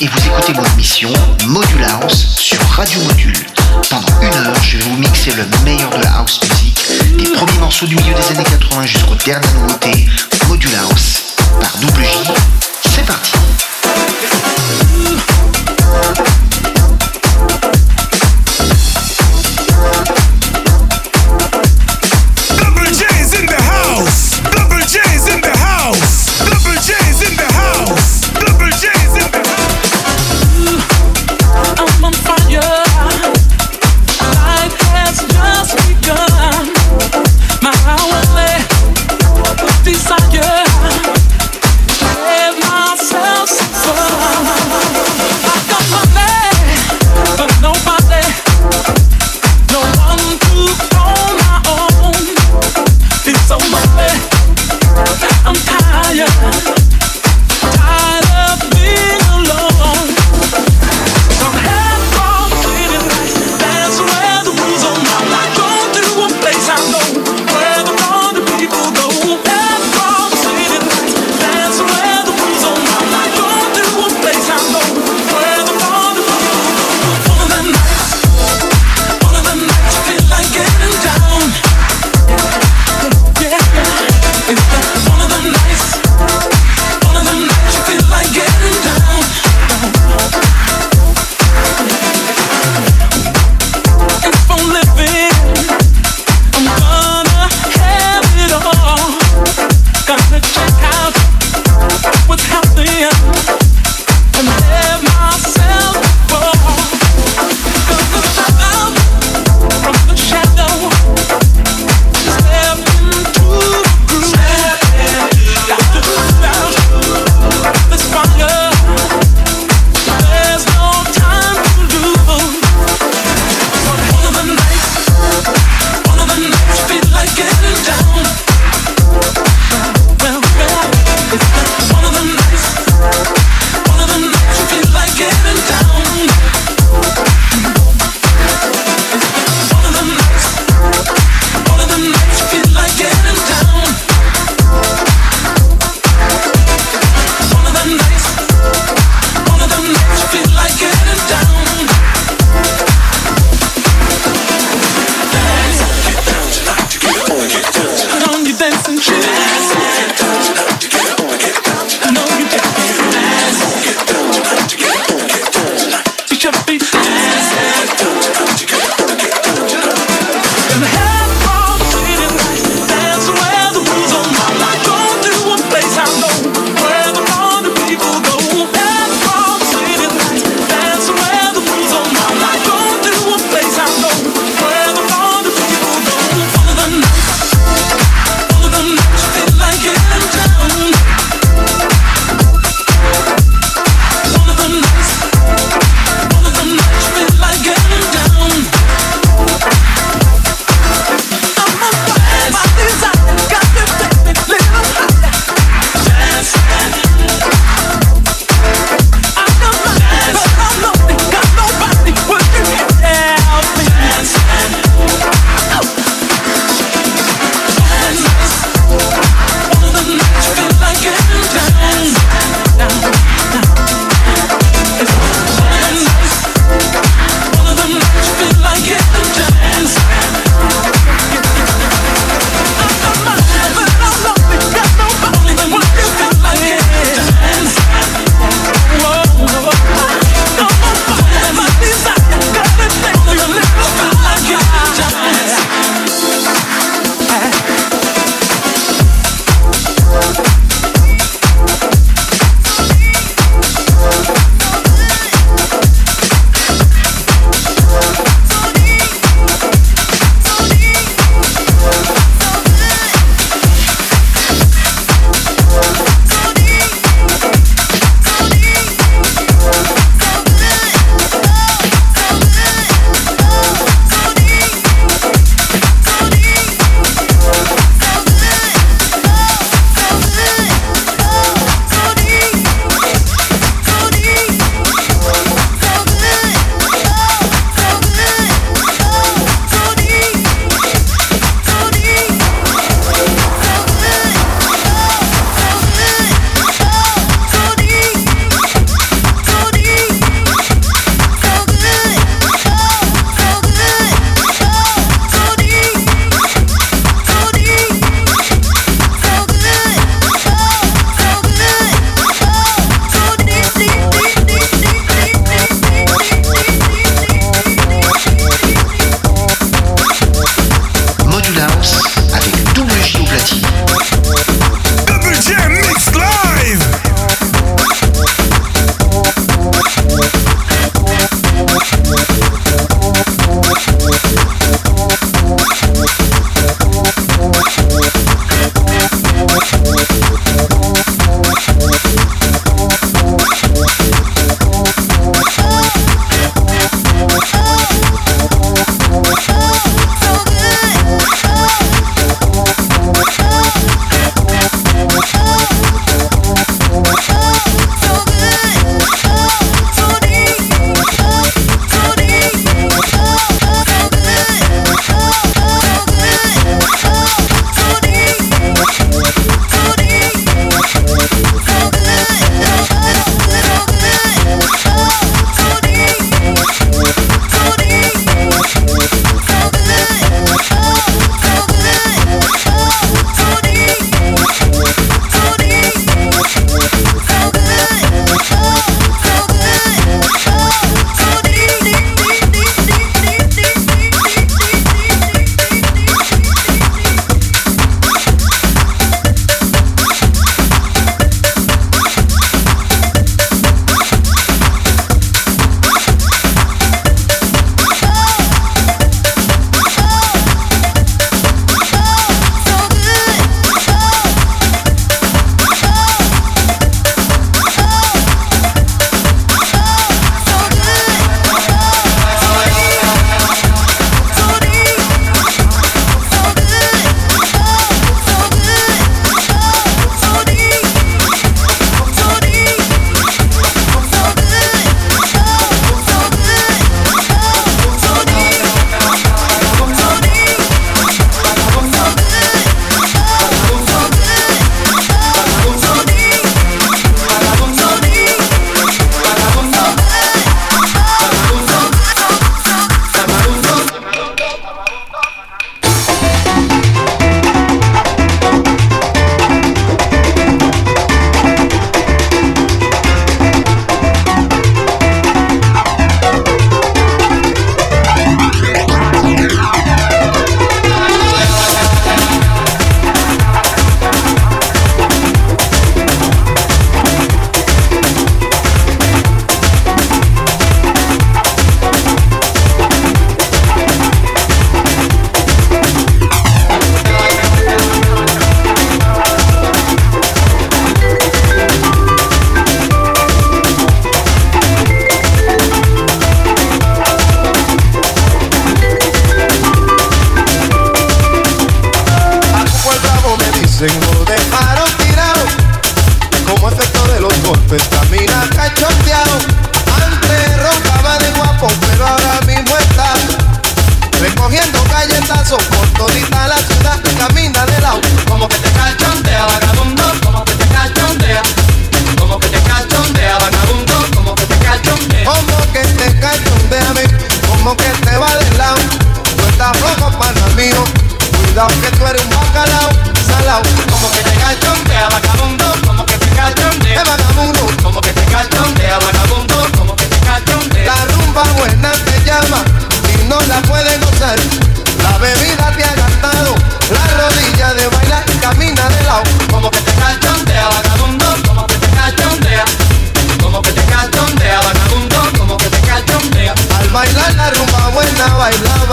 et vous écoutez mon émission Module House sur Radio Module. Pendant une heure, je vais vous mixer le meilleur de la house music, des premiers morceaux du milieu des années 80 jusqu'aux dernières nouveautés, Module House par Double J. C'est parti.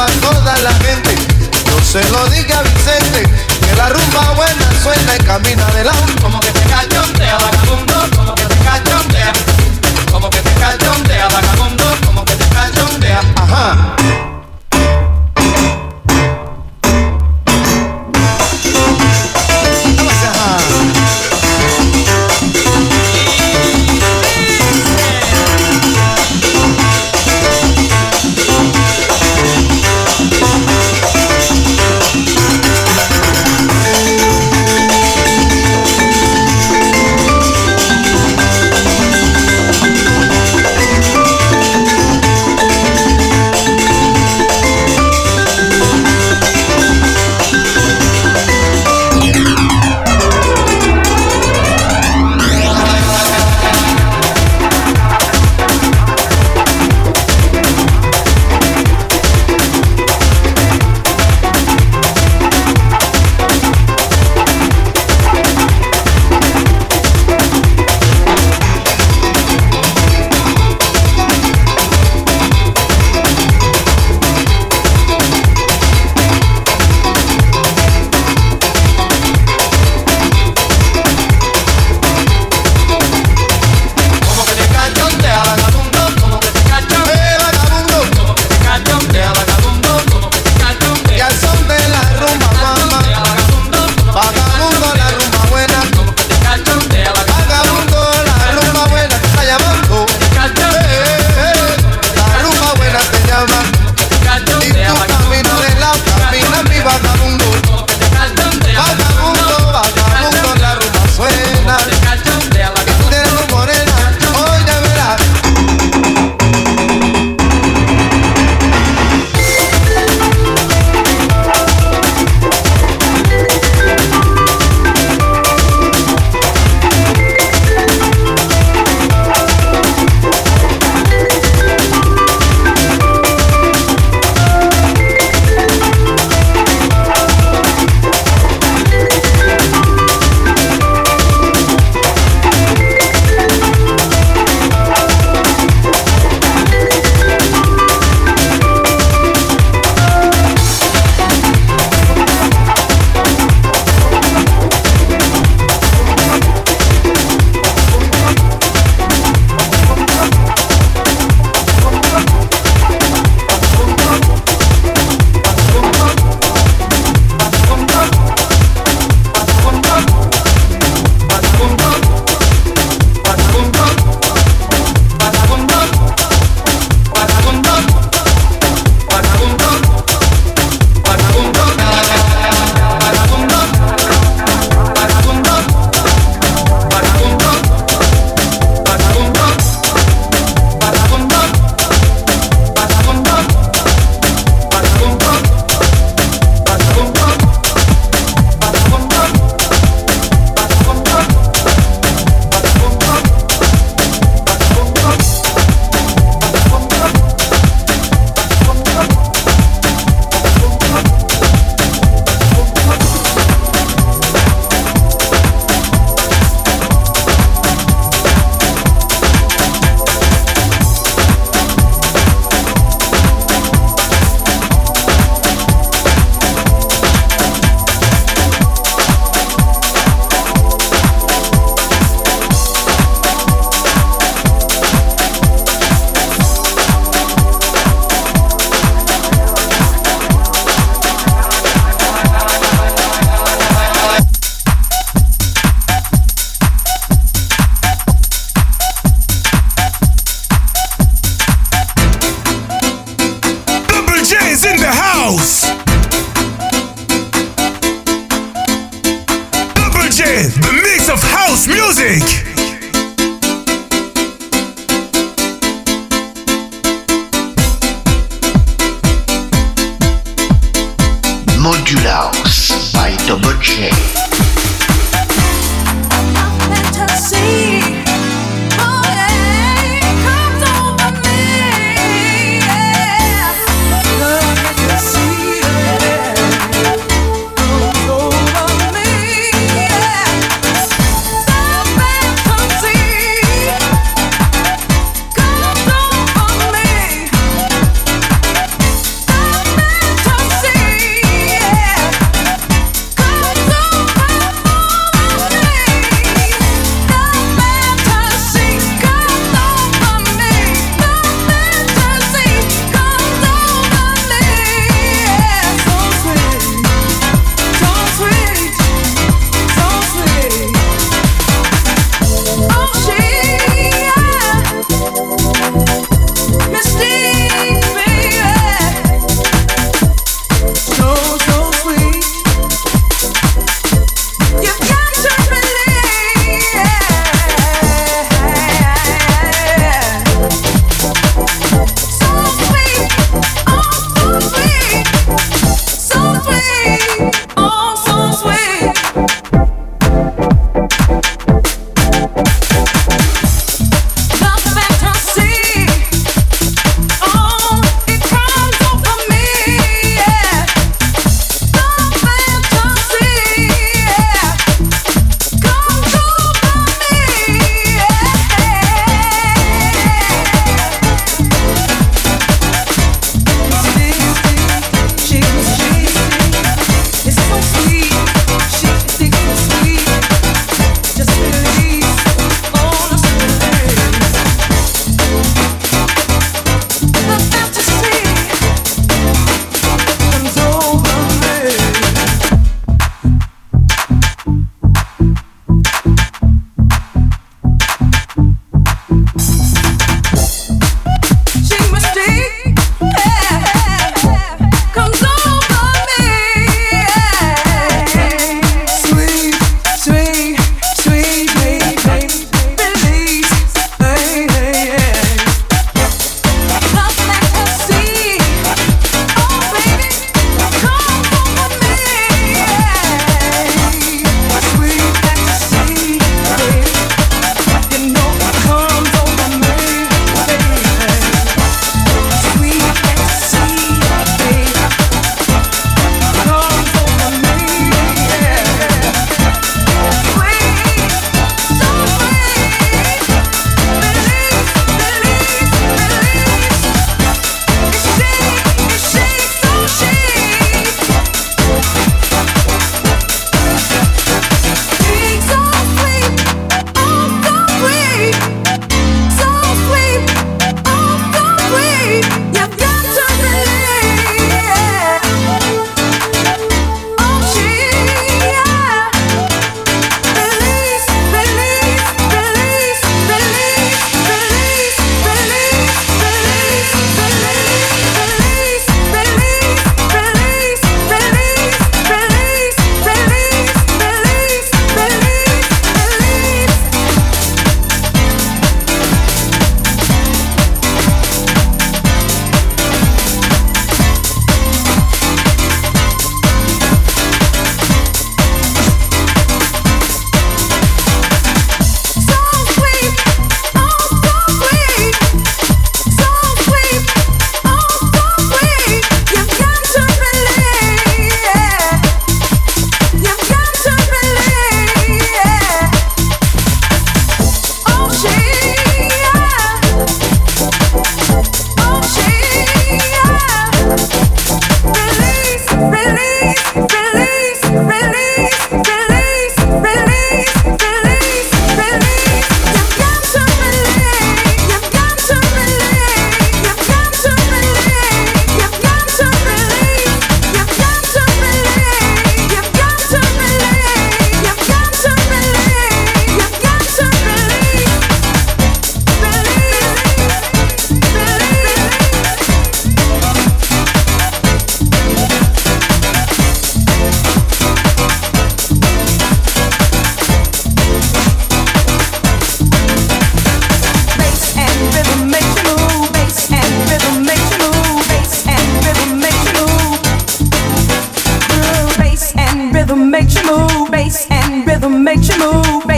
toda la gente. No se lo diga a Vicente, que la rumba buena suena y camina adelante. Como que te cachondea vagabundo, como que te cachondea. Como que te cachondea vagabundo, como que te cachondea. Ajá.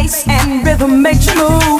Bass and rhythm makes you move.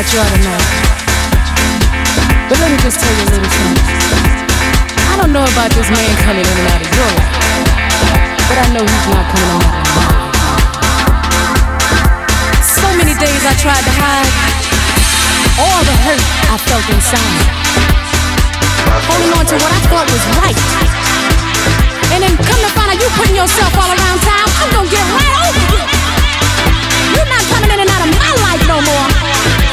about you ought to. But let me just tell you a little something. I don't know about this man coming in and out of your life, but I know he's not coming out of mine. So many days I tried to hide all the hurt I felt inside, holding on to what I thought was right. And then come to find out you putting yourself all around town, I'm gonna get right over you. You're not coming in and out of my life no more.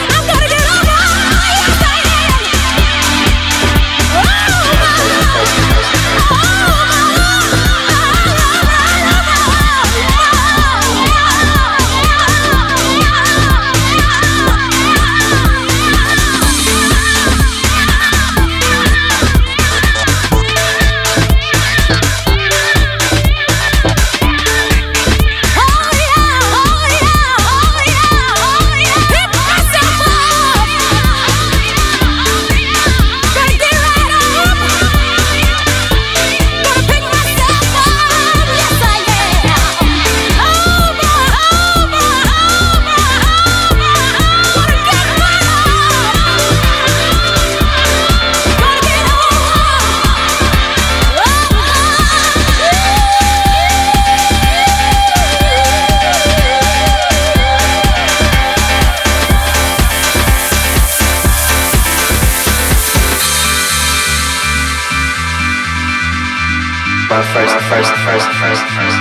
first, first, first, first, first, first.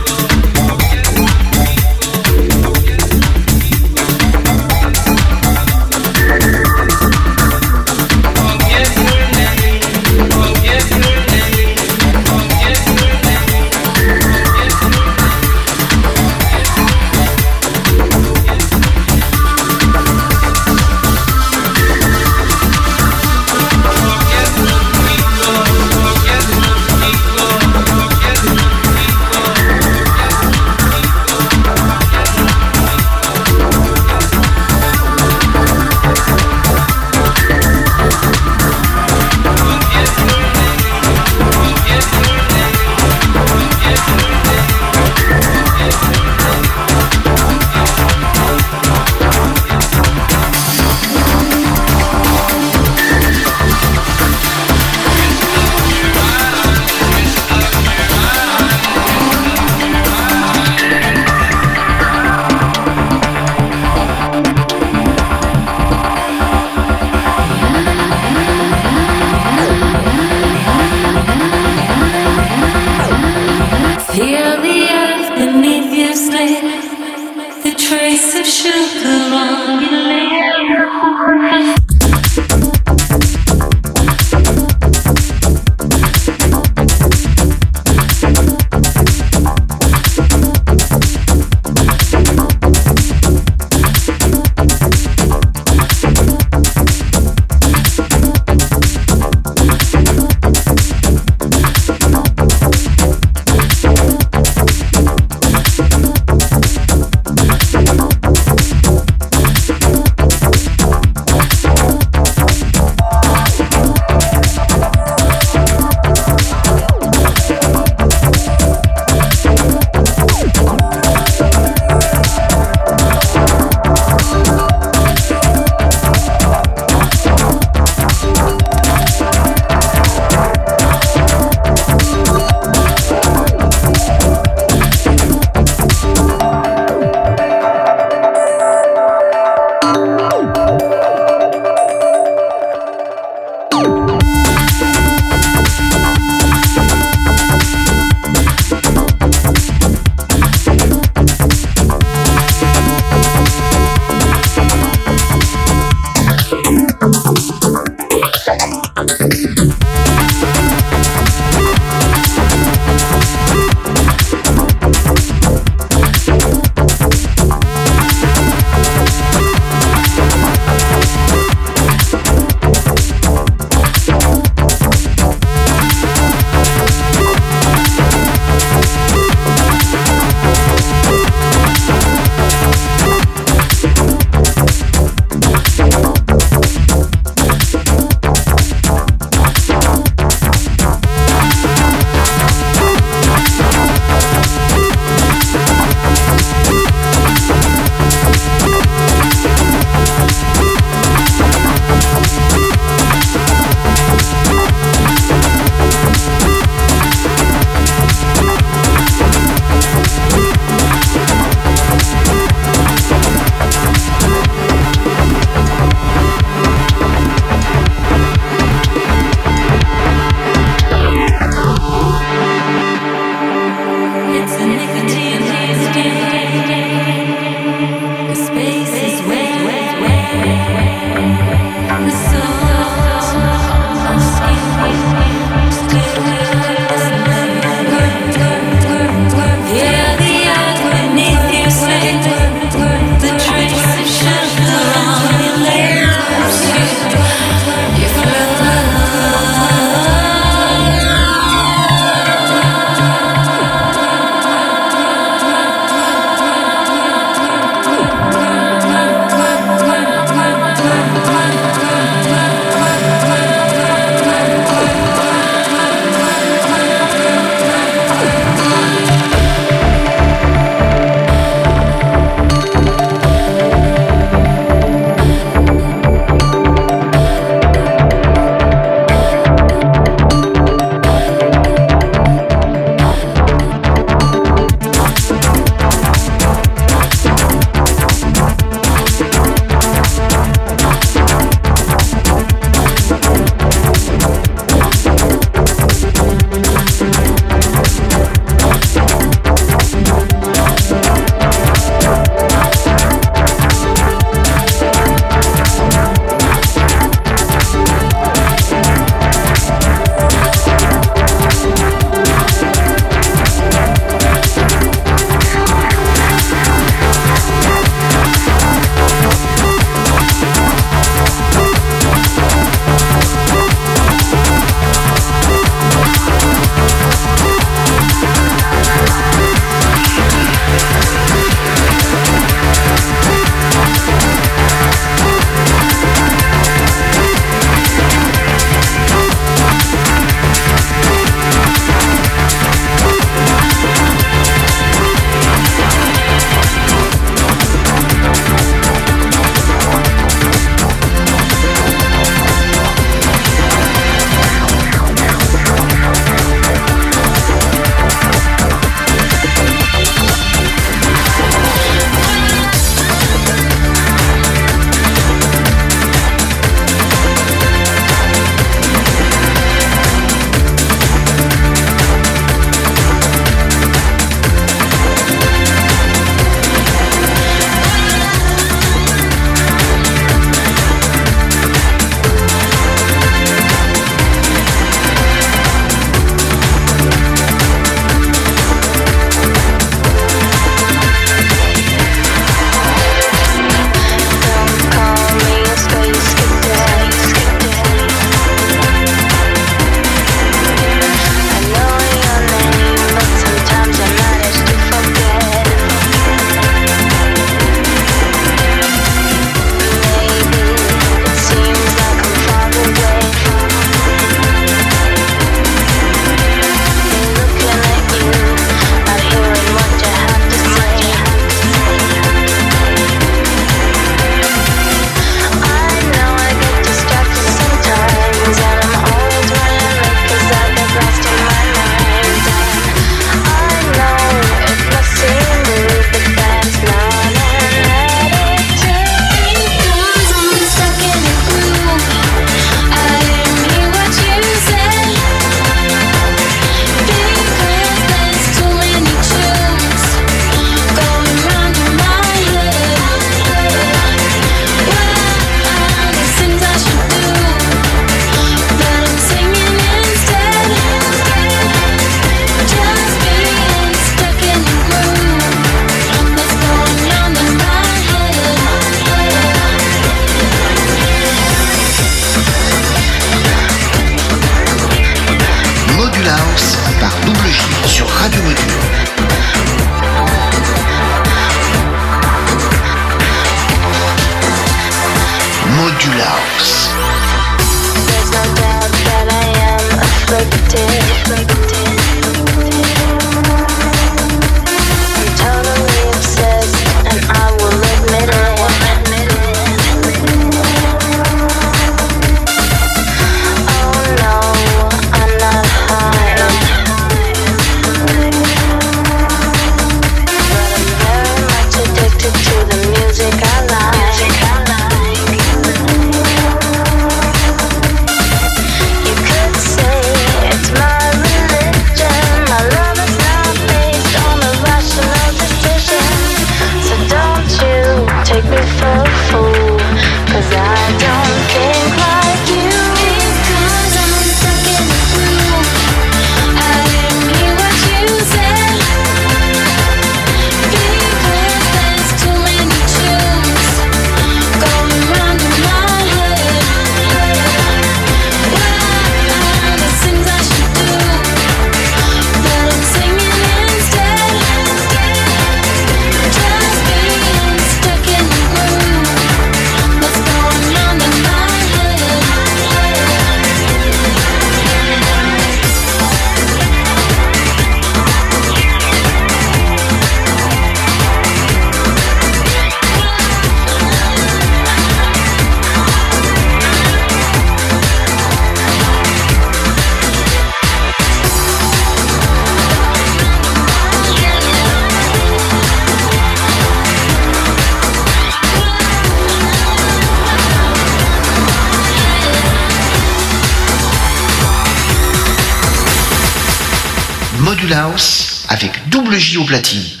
Gio Platini.